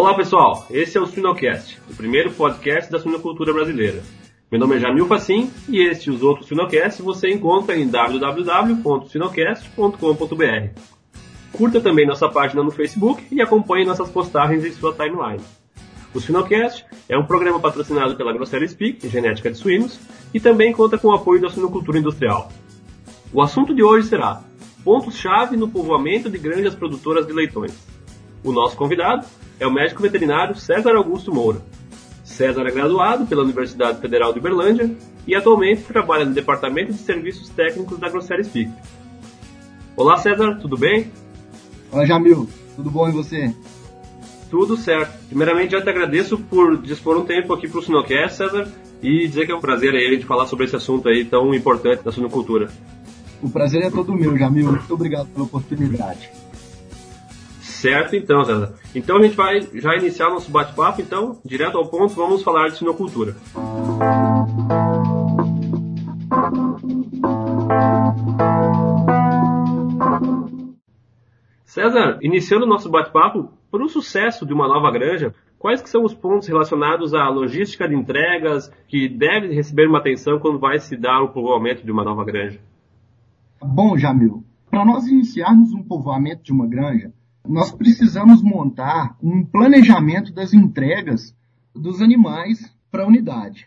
Olá pessoal, esse é o Suinocast, o primeiro podcast da suinocultura brasileira. Meu nome é Jamil Facim e este e os outros Suinocasts você encontra em www.suinocast.com.br. Curta também nossa página no Facebook e acompanhe nossas postagens em sua timeline. O Suinocast é um programa patrocinado pela Grosseria Speak, genética de suínos, e também conta com o apoio da suinocultura industrial. O assunto de hoje será pontos-chave no povoamento de granjas produtoras de leitões. O nosso convidado é o médico veterinário César Augusto Moura. César é graduado pela Universidade Federal de Uberlândia e atualmente trabalha no Departamento de Serviços Técnicos da Grosseria Speak. Olá César, tudo bem? Olá Jamil, tudo bom e você? Tudo certo. Primeiramente, já te agradeço por dispor um tempo aqui para o Sinocast, César, e dizer que é um prazer aí a gente falar sobre esse assunto aí tão importante da suinocultura. O prazer é todo meu, Jamil. Muito obrigado pela oportunidade. Certo, então, César. Então a gente vai já iniciar nosso bate-papo, então, direto ao ponto, vamos falar de sinocultura. César, iniciando o nosso bate-papo, para o sucesso de uma nova granja, quais que são os pontos relacionados à logística de entregas que deve receber uma atenção quando vai se dar o povoamento de uma nova granja? Bom, Jamil, para nós iniciarmos um povoamento de uma granja, nós precisamos montar um planejamento das entregas dos animais para a unidade.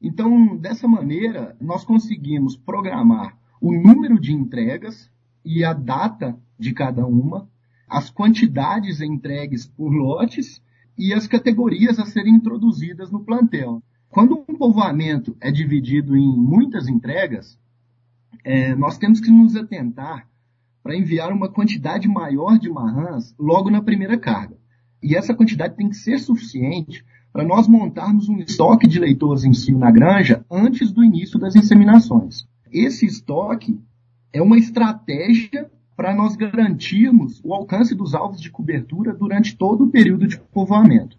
Então, dessa maneira, nós conseguimos programar o número de entregas e a data de cada uma, as quantidades entregues por lotes e as categorias a serem introduzidas no plantel. Quando um povoamento é dividido em muitas entregas, é, nós temos que nos atentar para enviar uma quantidade maior de marrãs logo na primeira carga. E essa quantidade tem que ser suficiente para nós montarmos um estoque de leitores em si na granja antes do início das inseminações. Esse estoque é uma estratégia para nós garantirmos o alcance dos alvos de cobertura durante todo o período de povoamento.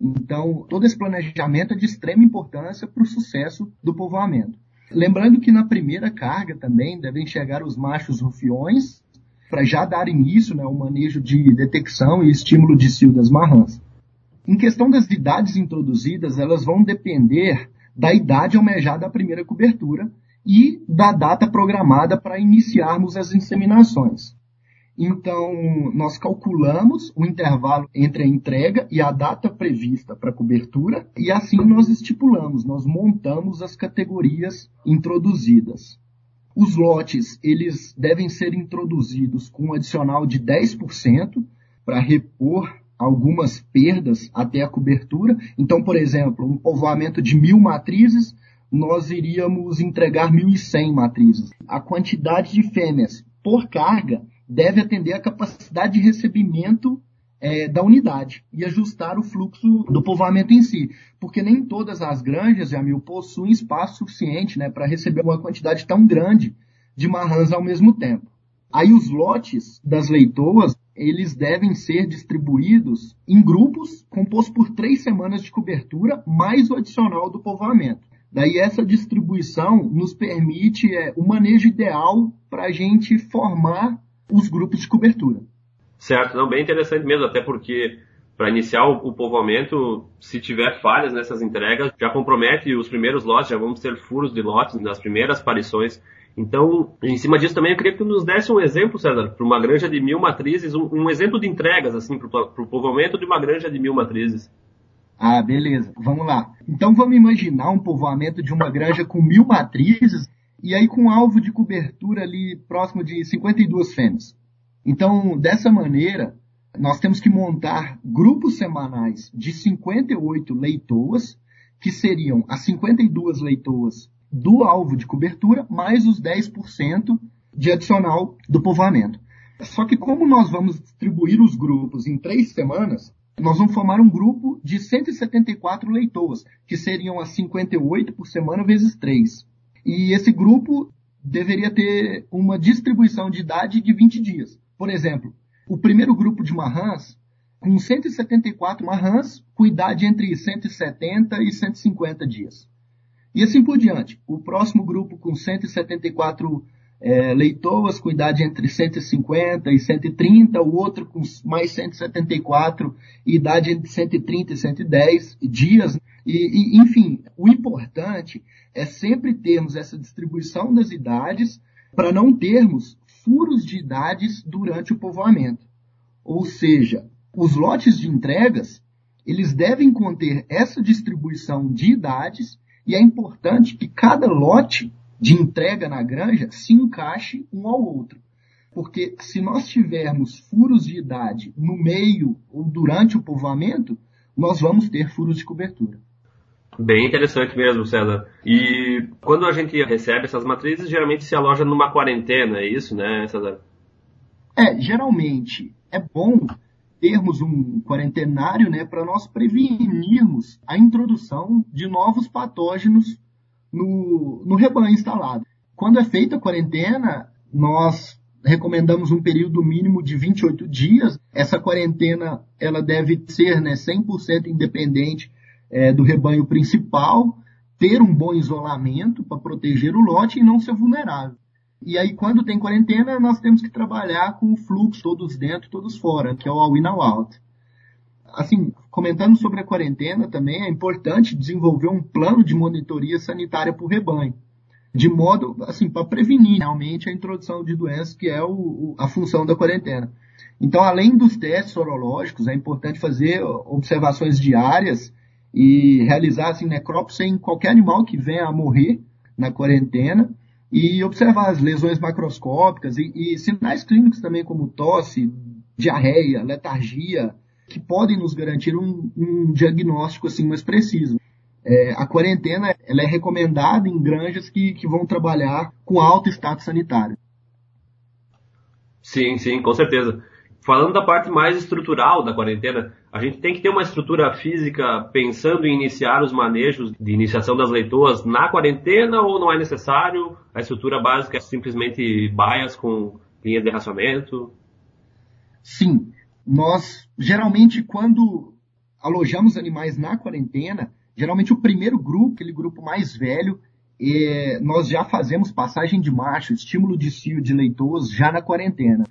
Então, todo esse planejamento é de extrema importância para o sucesso do povoamento. Lembrando que na primeira carga também devem chegar os machos rufiões para já dar início né, ao manejo de detecção e estímulo de cio das marrãs. Em questão das idades introduzidas, elas vão depender da idade almejada à primeira cobertura e da data programada para iniciarmos as inseminações. Então, nós calculamos o intervalo entre a entrega e a data prevista para cobertura e assim nós estipulamos, nós montamos as categorias introduzidas. Os lotes, eles devem ser introduzidos com um adicional de 10% para repor algumas perdas até a cobertura. Então, por exemplo, um povoamento de mil matrizes, nós iríamos entregar 1.100 matrizes. A quantidade de fêmeas por carga deve atender à capacidade de recebimento é, da unidade e ajustar o fluxo do povoamento em si. Porque nem todas as granjas, Jamil, possuem espaço suficiente né, para receber uma quantidade tão grande de marrãs ao mesmo tempo. Aí os lotes das leitoas, eles devem ser distribuídos em grupos compostos por três semanas de cobertura, mais o adicional do povoamento. Daí essa distribuição nos permite é, o manejo ideal para a gente formar os grupos de cobertura. Certo, não, bem interessante mesmo, até porque para iniciar o, povoamento, se tiver falhas nessas entregas, já compromete os primeiros lotes, já vamos ter furos de lotes nas primeiras aparições. Então, em cima disso também, eu queria que tu nos desse um exemplo, César, para uma granja de mil matrizes, um, um exemplo de entregas, assim, para o povoamento de uma granja de mil matrizes. Ah, beleza. Vamos lá. Então, vamos imaginar um povoamento de uma granja com mil matrizes e aí com um alvo de cobertura ali próximo de 52 fêmeas. Então, dessa maneira, nós temos que montar grupos semanais de 58 leitoas, que seriam as 52 leitoas do alvo de cobertura, mais os 10% de adicional do povoamento. Só que como nós vamos distribuir os grupos em três semanas, nós vamos formar um grupo de 174 leitoas, que seriam as 58 por semana vezes 3. E esse grupo deveria ter uma distribuição de idade de 20 dias. Por exemplo, o primeiro grupo de marrãs, com 174 marrãs, com idade entre 170 e 150 dias. E assim por diante. O próximo grupo com 174 é, leitoas com idade entre 150 e 130, o outro com mais 174 e idade entre 130 e 110 dias. E, e, enfim, o importante é sempre termos essa distribuição das idades para não termos furos de idades durante o povoamento. Ou seja, os lotes de entregas, eles devem conter essa distribuição de idades e é importante que cada lote de entrega na granja se encaixe um ao outro. Porque se nós tivermos furos de idade no meio ou durante o povoamento, nós vamos ter furos de cobertura. Bem interessante mesmo, César. E quando a gente recebe essas matrizes, geralmente se aloja numa quarentena, é isso, né, César? É, geralmente é bom termos um quarentenário né, para nós prevenirmos a introdução de novos patógenos no, no rebanho instalado. Quando é feita a quarentena, nós recomendamos um período mínimo de 28 dias. Essa quarentena ela deve ser né, 100% independente é, do rebanho principal, ter um bom isolamento para proteger o lote e não ser vulnerável. E aí, quando tem quarentena, nós temos que trabalhar com o fluxo, todos dentro, todos fora, que é o all-in, all-out. Assim, comentando sobre a quarentena também, é importante desenvolver um plano de monitoria sanitária para o rebanho, de modo, assim, para prevenir realmente a introdução de doenças, que é o, a função da quarentena. Então, além dos testes sorológicos, é importante fazer observações diárias e realizar assim, necrópsia em qualquer animal que venha a morrer na quarentena e observar as lesões macroscópicas e, e sinais clínicos também como tosse, diarreia, letargia, que podem nos garantir um, um diagnóstico assim mais preciso. É, a quarentena ela é recomendada em granjas que, que vão trabalhar com alto status sanitário. Sim, sim, com certeza. Falando da parte mais estrutural da quarentena, a gente tem que ter uma estrutura física pensando em iniciar os manejos de iniciação das leitoas na quarentena ou não é necessário? A estrutura básica é simplesmente baias com linha de racionamento? Sim. Nós, geralmente, quando alojamos animais na quarentena, geralmente o primeiro grupo, aquele grupo mais velho, é, nós já fazemos passagem de macho, estímulo de cio de leitoas já na quarentena.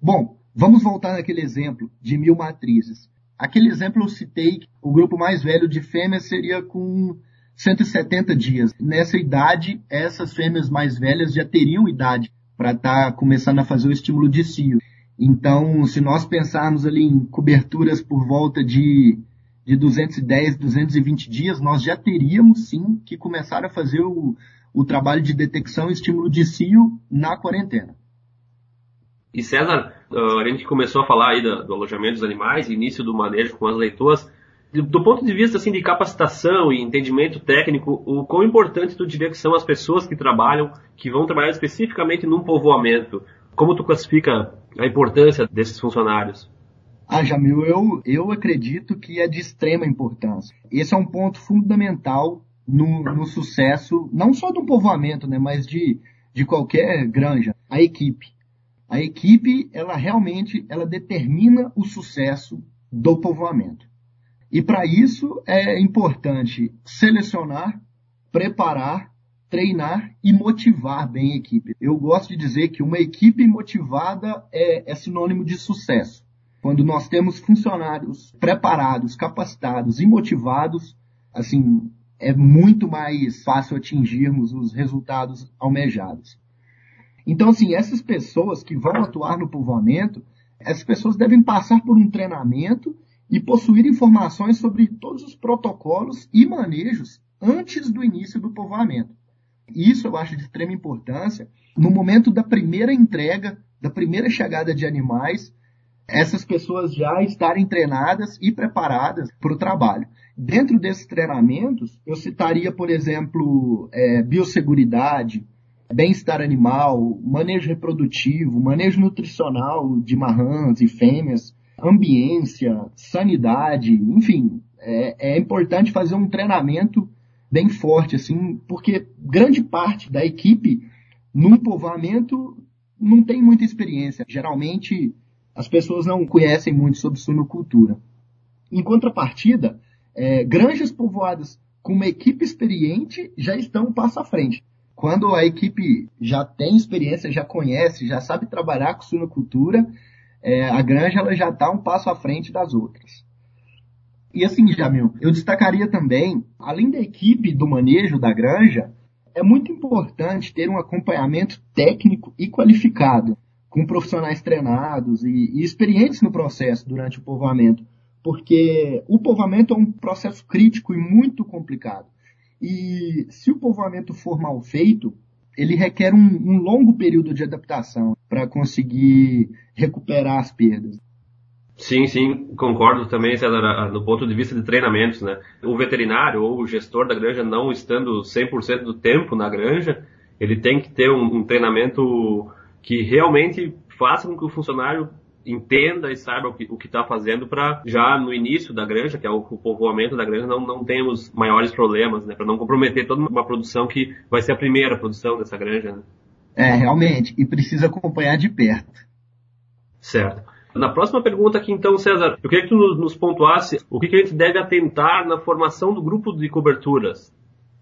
Bom, Vamos voltar naquele exemplo de mil matrizes. Aquele exemplo eu citei, o grupo mais velho de fêmeas seria com 170 dias. Nessa idade, essas fêmeas mais velhas já teriam idade para estar tá começando a fazer o estímulo de cio. Então, se nós pensarmos ali em coberturas por volta de, de 210, 220 dias, nós já teríamos sim que começar a fazer o, o trabalho de detecção e estímulo de cio na quarentena. E César, a gente começou a falar aí do, do alojamento dos animais, início do manejo com as leitoas. Do ponto de vista assim, de capacitação e entendimento técnico, o quão importante tu diria que são as pessoas que trabalham, que vão trabalhar especificamente num povoamento? Como tu classifica a importância desses funcionários? Ah, Jamil, eu, eu acredito que é de extrema importância. Esse é um ponto fundamental no, no sucesso, não só do povoamento, né, mas de, de qualquer granja, a equipe. A equipe, ela realmente, ela determina o sucesso do povoamento. E para isso é importante selecionar, preparar, treinar e motivar bem a equipe. Eu gosto de dizer que uma equipe motivada é, é sinônimo de sucesso. Quando nós temos funcionários preparados, capacitados e motivados, assim, é muito mais fácil atingirmos os resultados almejados. Então, assim, essas pessoas que vão atuar no povoamento, essas pessoas devem passar por um treinamento e possuir informações sobre todos os protocolos e manejos antes do início do povoamento. Isso eu acho de extrema importância. No momento da primeira entrega, da primeira chegada de animais, essas pessoas já estarem treinadas e preparadas para o trabalho. Dentro desses treinamentos, eu citaria, por exemplo, é, biosseguridade, bem-estar animal, manejo reprodutivo, manejo nutricional de marrãs e fêmeas, ambiência, sanidade, enfim, é, é importante fazer um treinamento bem forte, assim, porque grande parte da equipe num povoamento não tem muita experiência. Geralmente as pessoas não conhecem muito sobre suinocultura. Em contrapartida, é, granjas povoadas com uma equipe experiente já estão um passo à frente Quando a equipe já tem experiência, já conhece, já sabe trabalhar com suinocultura, é, a granja ela já está um passo à frente das outras. E assim, Jamil, eu destacaria também, além da equipe do manejo da granja, é muito importante ter um acompanhamento técnico e qualificado, com profissionais treinados e, e experientes no processo durante o povoamento, porque o povoamento é um processo crítico e muito complicado. E se o povoamento for mal feito, ele requer um, um longo período de adaptação para conseguir recuperar as perdas. Sim, sim, concordo também, César, no ponto de vista de treinamentos, né? O veterinário ou o gestor da granja não estando 100% do tempo na granja, ele tem que ter um, um treinamento que realmente faça com que o funcionário entenda e saiba o que está fazendo para já no início da granja, que é o, o povoamento da granja, não, não tenhamos maiores problemas, né? Para não comprometer toda uma produção que vai ser a primeira produção dessa granja. Né? É, realmente. E precisa acompanhar de perto. Certo. Na próxima pergunta aqui, então, César, eu queria que tu nos pontuasse o que, que a gente deve atentar na formação do grupo de coberturas.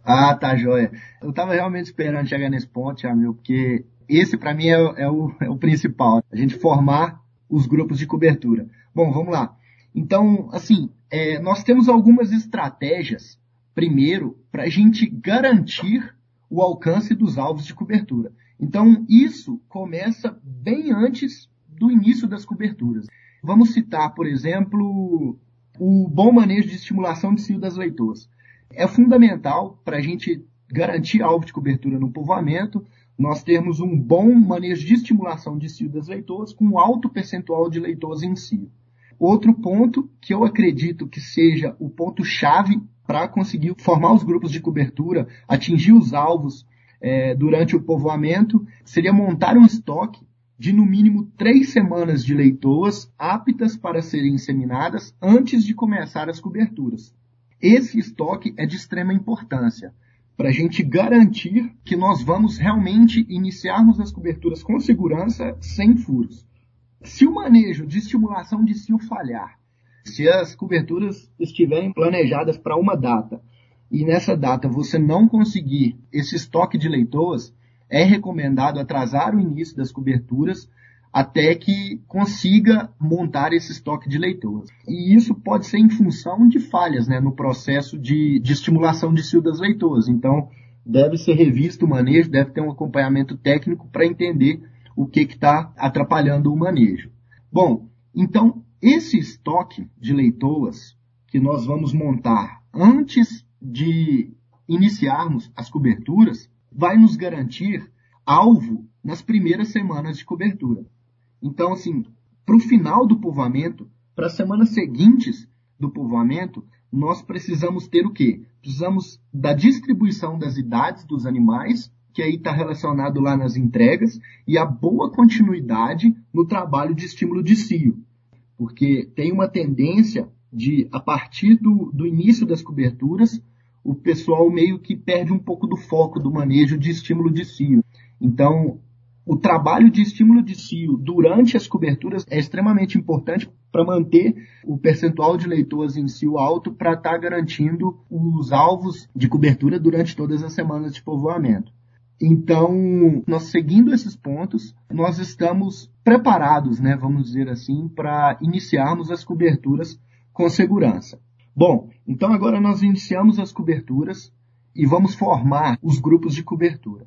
Ah, tá joia. Eu estava realmente esperando chegar nesse ponto, Jamil, porque esse para mim é, é, o, é o principal. A gente formar os grupos de cobertura. Bom, vamos lá. Então, assim, é, nós temos algumas estratégias, primeiro, para a gente garantir o alcance dos alvos de cobertura. Então, isso começa bem antes do início das coberturas. Vamos citar, por exemplo, o bom manejo de estimulação de cio das leitoas. É fundamental para a gente garantir alvo de cobertura no povoamento, nós termos um bom manejo de estimulação de cio das leitoas com alto percentual de leitoas em cio. Outro ponto que eu acredito que seja o ponto chave para conseguir formar os grupos de cobertura, atingir os alvos é, durante o povoamento, seria montar um estoque de no mínimo três semanas de leitoas aptas para serem inseminadas antes de começar as coberturas. Esse estoque é de extrema importância para a gente garantir que nós vamos realmente iniciarmos as coberturas com segurança, sem furos. Se o manejo de estimulação de cio falhar, se as coberturas estiverem planejadas para uma data e nessa data você não conseguir esse estoque de leitoas, é recomendado atrasar o início das coberturas até que consiga montar esse estoque de leitoas. E isso pode ser em função de falhas né, no processo de, de estimulação de cio das leitoas. Então, deve ser revisto o manejo, deve ter um acompanhamento técnico para entender o que está atrapalhando o manejo. Bom, então, esse estoque de leitoas que nós vamos montar antes de iniciarmos as coberturas, vai nos garantir alvo nas primeiras semanas de cobertura. Então, assim, para o final do povoamento, para as semanas seguintes do povoamento, nós precisamos ter o quê? Precisamos da distribuição das idades dos animais, que aí está relacionado lá nas entregas, e a boa continuidade no trabalho de estímulo de cio. Porque tem uma tendência de, a partir do, do início das coberturas, o pessoal meio que perde um pouco do foco do manejo de estímulo de cio. Então, o trabalho de estímulo de cio durante as coberturas é extremamente importante para manter o percentual de leitoas em cio alto para estar tá garantindo os alvos de cobertura durante todas as semanas de povoamento. Então, nós seguindo esses pontos, nós estamos preparados, né, vamos dizer assim, para iniciarmos as coberturas com segurança. Bom, então agora nós iniciamos as coberturas e vamos formar os grupos de cobertura.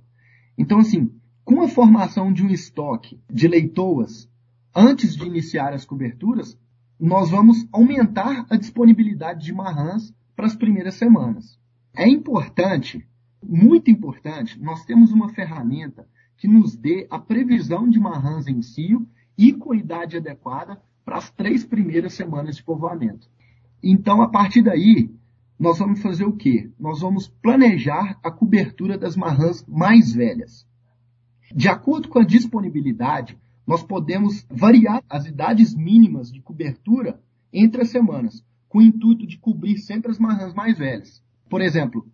Então, assim, com a formação de um estoque de leitoas antes de iniciar as coberturas, nós vamos aumentar a disponibilidade de marrãs para as primeiras semanas. É importante, muito importante, nós temos uma ferramenta que nos dê a previsão de marrãs em cio e com idade adequada para as três primeiras semanas de povoamento. Então, a partir daí, nós vamos fazer o quê? Nós vamos planejar a cobertura das marrãs mais velhas. De acordo com a disponibilidade, nós podemos variar as idades mínimas de cobertura entre as semanas, com o intuito de cobrir sempre as mais velhas. Por exemplo,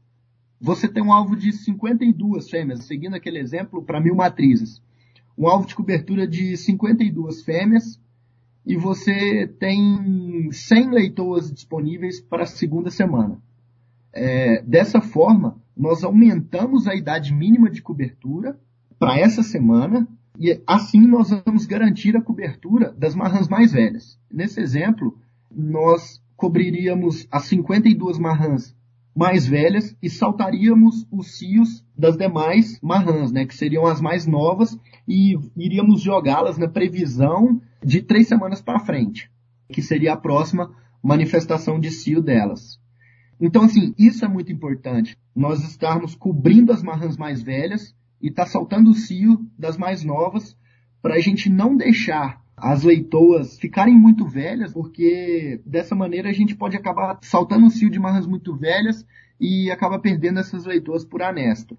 você tem um alvo de 52 fêmeas, seguindo aquele exemplo para mil matrizes. Um alvo de cobertura de 52 fêmeas e você tem 100 leitoas disponíveis para a segunda semana. É, dessa forma, nós aumentamos a idade mínima de cobertura para essa semana e assim nós vamos garantir a cobertura das marrãs mais velhas. Nesse exemplo, nós cobriríamos as 52 marrãs mais velhas e saltaríamos os cios das demais marrãs, né, que seriam as mais novas, e iríamos jogá-las na previsão de três semanas para frente, que seria a próxima manifestação de cio delas. Então, assim, isso é muito importante. Nós estarmos cobrindo as marrãs mais velhas e tá saltando o cio das mais novas para a gente não deixar as leitoas ficarem muito velhas, porque dessa maneira a gente pode acabar saltando o cio de marras muito velhas e acaba perdendo essas leitoas por anesta.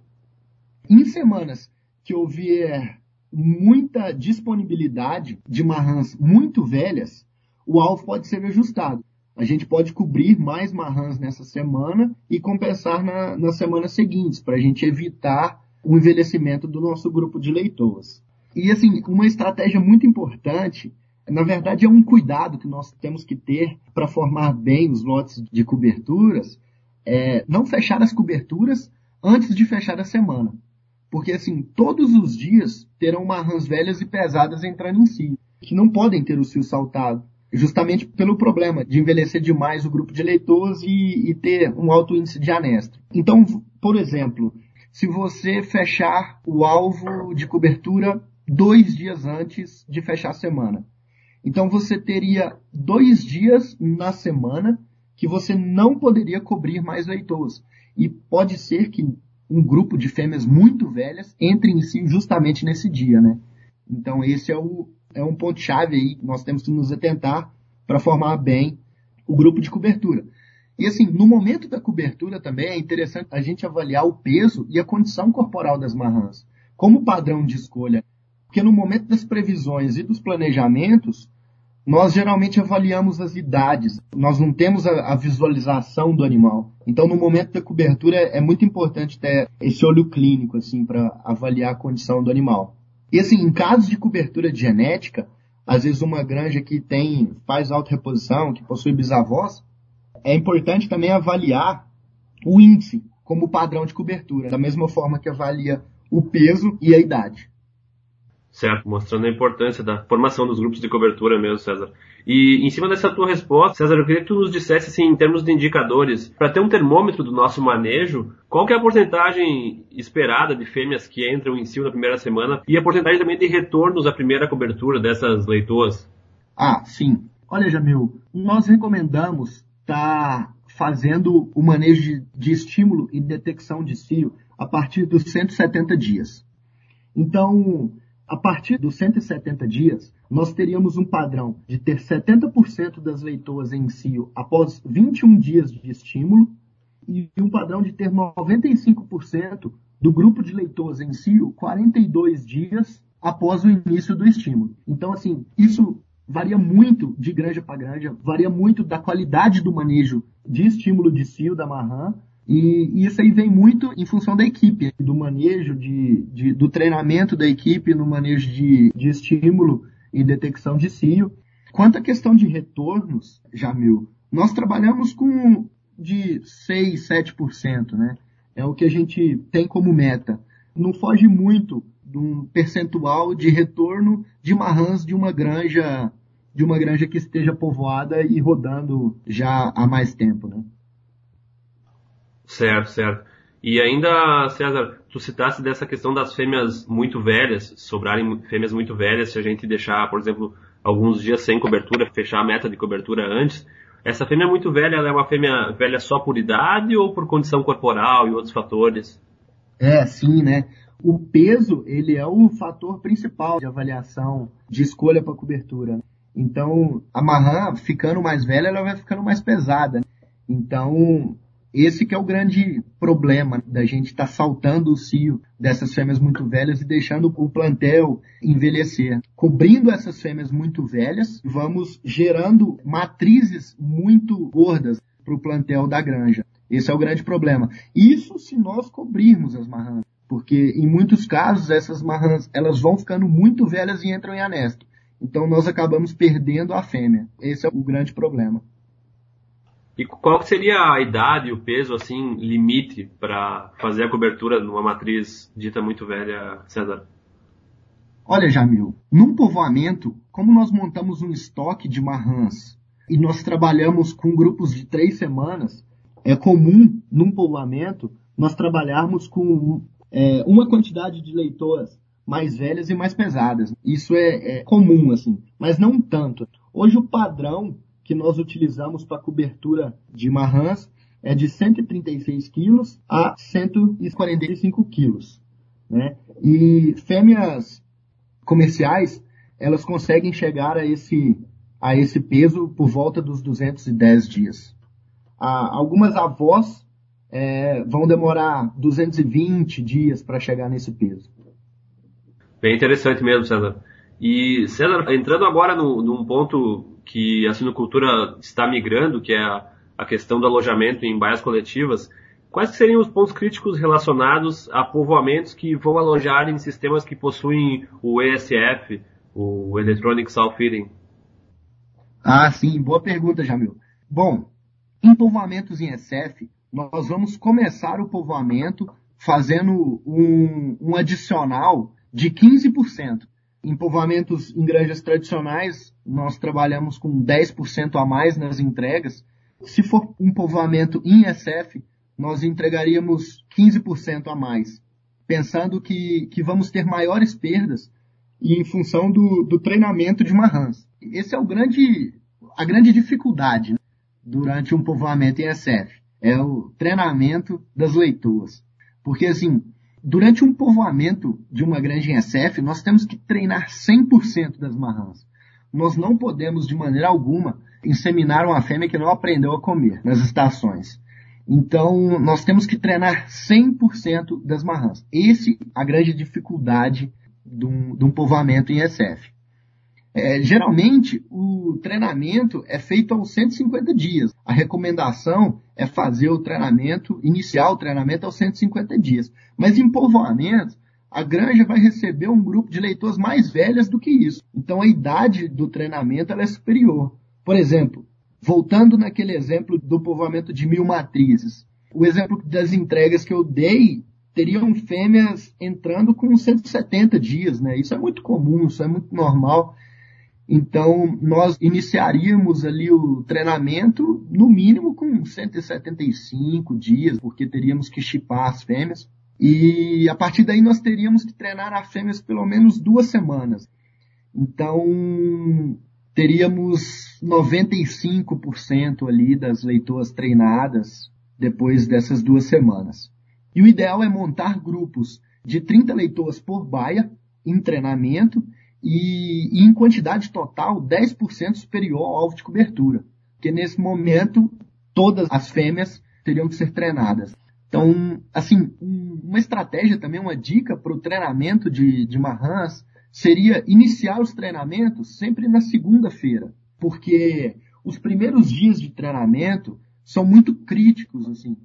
Em semanas que houver muita disponibilidade de marrãs muito velhas, o alvo pode ser ajustado. A gente pode cobrir mais marrãs nessa semana e compensar na, nas semanas seguintes, para a gente evitar o envelhecimento do nosso grupo de leitoas. E assim, uma estratégia muito importante, na verdade é um cuidado que nós temos que ter para formar bem os lotes de coberturas, é não fechar as coberturas antes de fechar a semana. Porque assim, todos os dias terão marrãs velhas e pesadas entrando em si, que não podem ter o cio saltado, justamente pelo problema de envelhecer demais o grupo de leitores e, e ter um alto índice de anestro. Então, por exemplo, se você fechar o alvo de cobertura dois dias antes de fechar a semana. Então você teria dois dias na semana que você não poderia cobrir mais leitores. E pode ser que um grupo de fêmeas muito velhas entre em si justamente nesse dia, né? Então esse é, o, é um ponto-chave aí que nós temos que nos atentar para formar bem o grupo de cobertura. E assim, no momento da cobertura também é interessante a gente avaliar o peso e a condição corporal das marrãs. Como padrão de escolha porque no momento das previsões e dos planejamentos, nós geralmente avaliamos as idades, nós não temos a, a, visualização do animal. Então, no momento da cobertura, é, muito importante ter esse olho clínico, assim, para avaliar a condição do animal. E assim, em casos de cobertura de genética, às vezes uma granja que tem, faz auto-reposição, que possui bisavós, é importante também avaliar o índice como padrão de cobertura, da mesma forma que avalia o peso e a idade. Certo, mostrando a importância da formação dos grupos de cobertura mesmo, César. E em cima dessa tua resposta, César, eu queria que tu nos dissesse, assim, em termos de indicadores, para ter um termômetro do nosso manejo, qual que é a porcentagem esperada de fêmeas que entram em cio na primeira semana e a porcentagem também de retornos à primeira cobertura dessas leitoas? Ah, sim. Olha, Jamil, nós recomendamos estar tá fazendo o manejo de, de estímulo e detecção de cio a partir dos 170 dias. Então, a partir dos 170 dias, nós teríamos um padrão de ter 70% das leitoas em cio após 21 dias de estímulo e um padrão de ter 95% do grupo de leitoas em cio 42 dias após o início do estímulo. Então, assim, isso varia muito de granja para granja, varia muito da qualidade do manejo de estímulo de cio da marrã e isso aí vem muito em função da equipe, do manejo, de, de do treinamento da equipe no manejo de, de estímulo e detecção de cio. Quanto à questão de retornos, Jamil, nós trabalhamos com de 6, 7%, né? É o que a gente tem como meta. Não foge muito de um percentual de retorno de marrãs de uma granja de uma granja que esteja povoada e rodando já há mais tempo, né? Certo, certo. E ainda, César, tu citaste dessa questão das fêmeas muito velhas, sobrarem fêmeas muito velhas, se a gente deixar, por exemplo, alguns dias sem cobertura, fechar a meta de cobertura antes. Essa fêmea muito velha, ela é uma fêmea velha só por idade ou por condição corporal e outros fatores? É, sim, né? O peso, ele é o fator principal de avaliação de escolha para cobertura. Então, a marrã, ficando mais velha, ela vai ficando mais pesada. Então, esse que é o grande problema da gente estar tá saltando o cio dessas fêmeas muito velhas e deixando o plantel envelhecer. Cobrindo essas fêmeas muito velhas, vamos gerando matrizes muito gordas para o plantel da granja. Esse é o grande problema. Isso se nós cobrirmos as marrãs, porque em muitos casos essas marrãs elas vão ficando muito velhas e entram em anesto. Então nós acabamos perdendo a fêmea. Esse é o grande problema. E qual seria a idade e o peso, assim, limite para fazer a cobertura numa matriz dita muito velha, César? Olha, Jamil, num povoamento, como nós montamos um estoque de marrãs e nós trabalhamos com grupos de três semanas, é comum num povoamento nós trabalharmos com é, uma quantidade de leitoras mais velhas e mais pesadas. Isso é, é comum, assim, mas não tanto. Hoje o padrão que nós utilizamos para cobertura de marrãs é de 136 quilos a 145 quilos. Né? E fêmeas comerciais, elas conseguem chegar a esse, a esse peso por volta dos 210 dias. Algumas avós é, vão demorar 220 dias para chegar nesse peso. Bem interessante mesmo, César. E, César, entrando agora no, num ponto que a sinocultura está migrando, que é a, a questão do alojamento em baias coletivas, quais seriam os pontos críticos relacionados a povoamentos que vão alojar em sistemas que possuem o ESF, o Electronic Soil Feeding? Ah, sim, boa pergunta, Jamil. Bom, em povoamentos em ESF, nós vamos começar o povoamento fazendo um, um adicional de 15%. Em povoamentos em granjas tradicionais, nós trabalhamos com 10% a mais nas entregas. Se for um povoamento em SF, nós entregaríamos 15% a mais, pensando que, que vamos ter maiores perdas em função do, do treinamento de marrãs. Esse é o grande, a grande dificuldade né, durante um povoamento em SF. É o treinamento das leitoas. Porque assim, Durante um povoamento de uma granja em SF, nós temos que treinar 100% das marrãs. Nós não podemos, de maneira alguma, inseminar uma fêmea que não aprendeu a comer nas estações. Então, nós temos que treinar 100% das marrãs. Esse é a grande dificuldade de um, de um povoamento em SF. É, geralmente, o treinamento é feito aos 150 dias. A recomendação é fazer o treinamento, iniciar o treinamento aos 150 dias. Mas em povoamento, a granja vai receber um grupo de leitores mais velhas do que isso. Então a idade do treinamento é superior. Por exemplo, voltando naquele exemplo do povoamento de mil matrizes, o exemplo das entregas que eu dei teriam fêmeas entrando com 170 dias, né? Isso é muito comum, isso é muito normal. Então, nós iniciaríamos ali o treinamento, no mínimo com 175 dias, porque teríamos que chipar as fêmeas. E a partir daí nós teríamos que treinar as fêmeas pelo menos duas semanas. Então, teríamos 95% ali das leitoas treinadas depois dessas duas semanas. E o ideal é montar grupos de 30 leitoas por baia em treinamento e, e em quantidade total 10% superior ao alvo de cobertura. Porque nesse momento todas as fêmeas teriam que ser treinadas. Então, assim, uma estratégia também, uma dica para o treinamento de, de marrãs seria iniciar os treinamentos sempre na segunda-feira, porque os primeiros dias de treinamento são muito críticos, assim.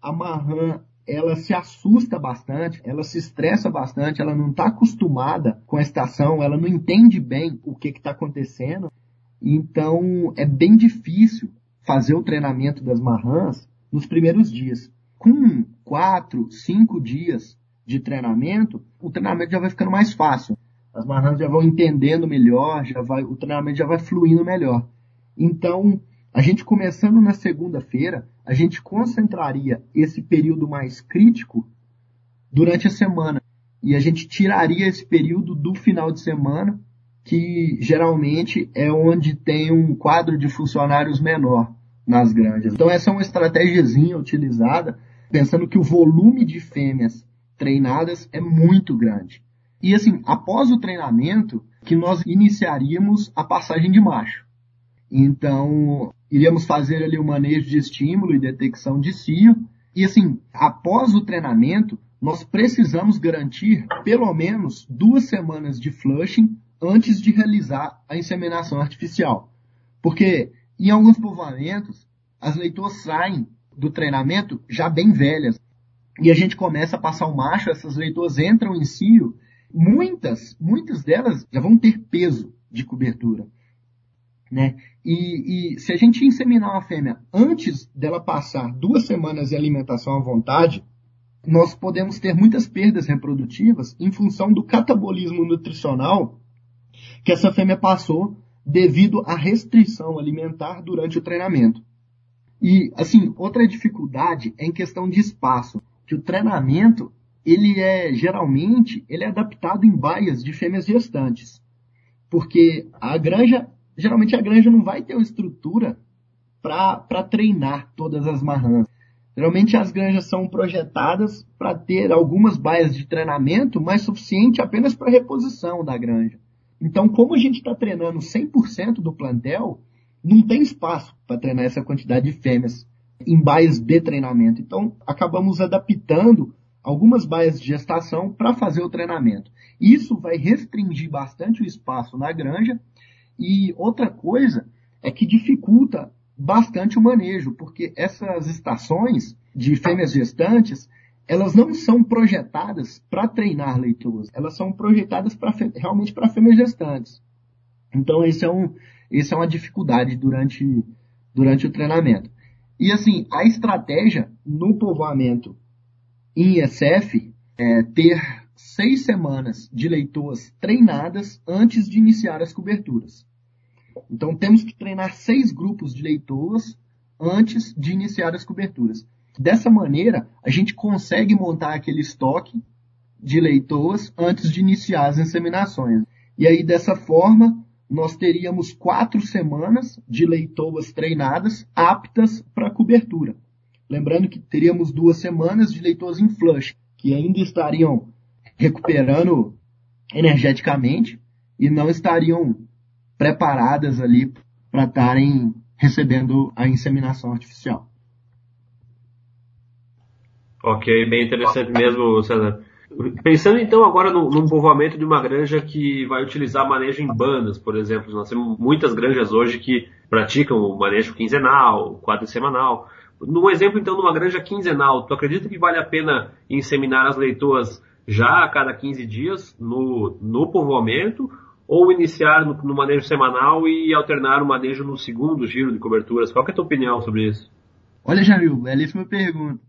A marrã ela se assusta bastante, ela se estressa bastante, ela não está acostumada com a estação, ela não entende bem o que está acontecendo. Então é bem difícil fazer o treinamento das marrãs nos primeiros dias. Com quatro, cinco dias de treinamento, o treinamento já vai ficando mais fácil. As marrãs já vão entendendo melhor, já vai, o treinamento já vai fluindo melhor. Então, a gente começando na segunda-feira, a gente concentraria esse período mais crítico durante a semana. E a gente tiraria esse período do final de semana, que geralmente é onde tem um quadro de funcionários menor nas granjas. Então essa é uma estratégiazinha utilizada, pensando que o volume de fêmeas treinadas é muito grande. E assim, após o treinamento, que nós iniciaríamos a passagem de macho. Então, iríamos fazer ali o manejo de estímulo e detecção de cio. E assim, após o treinamento, nós precisamos garantir pelo menos duas semanas de flushing antes de realizar a inseminação artificial. Porque em alguns povoamentos, as leitoas saem do treinamento já bem velhas. E a gente começa a passar o macho, essas leitoas entram em cio. Muitas, muitas delas já vão ter peso de cobertura. Né? E, e, se a gente inseminar uma fêmea antes dela passar duas semanas de alimentação à vontade, nós podemos ter muitas perdas reprodutivas em função do catabolismo nutricional que essa fêmea passou devido à restrição alimentar durante o treinamento. E, assim, outra dificuldade é em questão de espaço, que o treinamento, ele é, geralmente, ele é adaptado em baias de fêmeas gestantes. Porque a granja, geralmente a granja não vai ter uma estrutura para treinar todas as marrãs. Geralmente as granjas são projetadas para ter algumas baias de treinamento, mas suficiente apenas para reposição da granja. Então, como a gente está treinando 100% do plantel, não tem espaço para treinar essa quantidade de fêmeas em baias de treinamento. Então, acabamos adaptando algumas baias de gestação para fazer o treinamento. Isso vai restringir bastante o espaço na granja. E outra coisa é que dificulta bastante o manejo, porque essas estações de fêmeas gestantes, elas não são projetadas para treinar leitoas, elas são projetadas pra, realmente para fêmeas gestantes. Então, esse é um, esse é uma dificuldade durante, durante o treinamento. E assim, a estratégia no povoamento em ISF é ter seis semanas de leitoas treinadas antes de iniciar as coberturas. Então temos que treinar seis grupos de leitoas antes de iniciar as coberturas. Dessa maneira, a gente consegue montar aquele estoque de leitoas antes de iniciar as inseminações. E aí, dessa forma, nós teríamos quatro semanas de leitoas treinadas aptas para cobertura. Lembrando que teríamos duas semanas de leitoas em flush, que ainda estariam recuperando energeticamente e não estariam preparadas ali para estarem recebendo a inseminação artificial. Ok, bem interessante mesmo, César. Pensando então agora num, num, povoamento de uma granja que vai utilizar manejo em bandas, por exemplo. Nós temos muitas granjas hoje que praticam o manejo quinzenal, quadrisemanal. No exemplo então de uma granja quinzenal, tu acredita que vale a pena inseminar as leitoas já a cada 15 dias no, no povoamento ou iniciar no, no, manejo semanal e alternar o manejo no segundo giro de coberturas? Qual é a tua opinião sobre isso? Olha, Jamil, belíssima pergunta.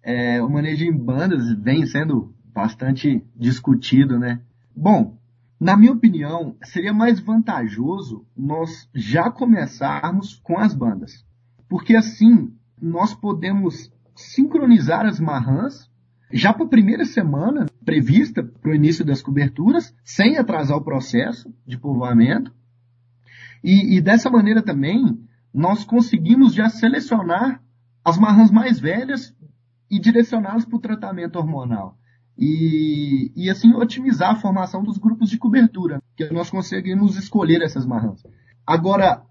É, o manejo em bandas vem sendo bastante discutido, né? Bom, na minha opinião, seria mais vantajoso nós já começarmos com as bandas. Porque assim, nós podemos sincronizar as marrãs já para a primeira semana prevista para o início das coberturas, sem atrasar o processo de povoamento. E, e dessa maneira também, nós conseguimos já selecionar as marrãs mais velhas e direcioná-las para o tratamento hormonal e, e assim otimizar a formação dos grupos de cobertura, que nós conseguimos escolher essas marrãs. Agora,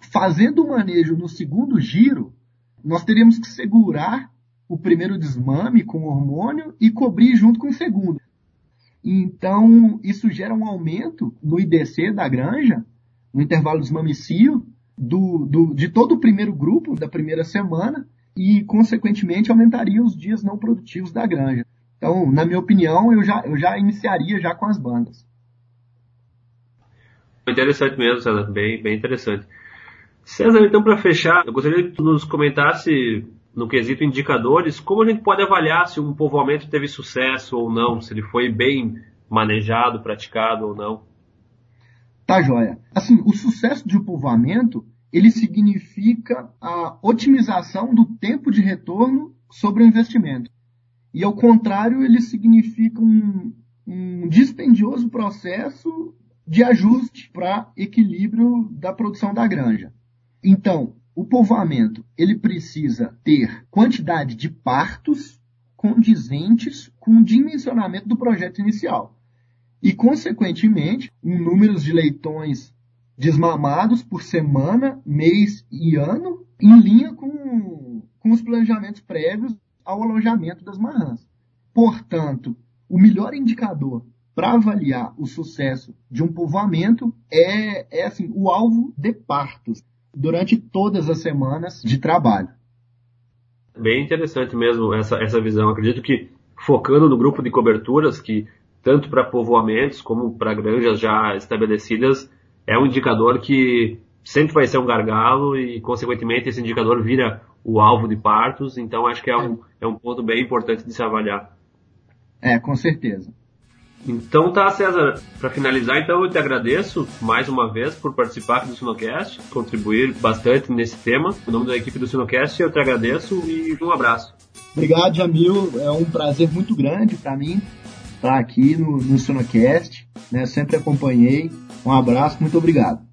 fazendo o manejo no segundo giro, nós teríamos que segurar o primeiro desmame com hormônio e cobrir junto com o segundo. Então, isso gera um aumento no IDC da granja, no intervalo desmamicio, do, do, de todo o primeiro grupo da primeira semana e, consequentemente, aumentaria os dias não produtivos da granja. Então, na minha opinião, eu já, eu já iniciaria já com as bandas. Interessante mesmo, César. Bem, bem interessante. César, então, para fechar, eu gostaria que tu nos comentasse, no quesito indicadores, como a gente pode avaliar se um povoamento teve sucesso ou não, se ele foi bem manejado, praticado ou não. Tá, joia. Assim, o sucesso de um povoamento, ele significa a otimização do tempo de retorno sobre o investimento. E ao contrário, ele significa um, um dispendioso processo de ajuste para equilíbrio da produção da granja. Então, o povoamento ele precisa ter quantidade de partos condizentes com o dimensionamento do projeto inicial e, consequentemente, um número de leitões desmamados por semana, mês e ano, em linha com, com os planejamentos prévios ao alojamento das marrãs. Portanto, o melhor indicador para avaliar o sucesso de um povoamento é, é assim, o alvo de partos durante todas as semanas de trabalho. Bem interessante mesmo essa, essa visão. Acredito que focando no grupo de coberturas, que tanto para povoamentos como para granjas já estabelecidas, é um indicador que sempre vai ser um gargalo e, consequentemente, esse indicador vira o alvo de partos. Então, acho que é um, é um ponto bem importante de se avaliar. É, com certeza. Então tá, César, para finalizar, então eu te agradeço mais uma vez por participar aqui do Sinocast, contribuir bastante nesse tema. Em nome da equipe do Sinocast, eu te agradeço e um abraço. Obrigado, Jamil. É um prazer muito grande para mim estar aqui no, no Sinocast. Né? Sempre acompanhei. Um abraço, muito obrigado.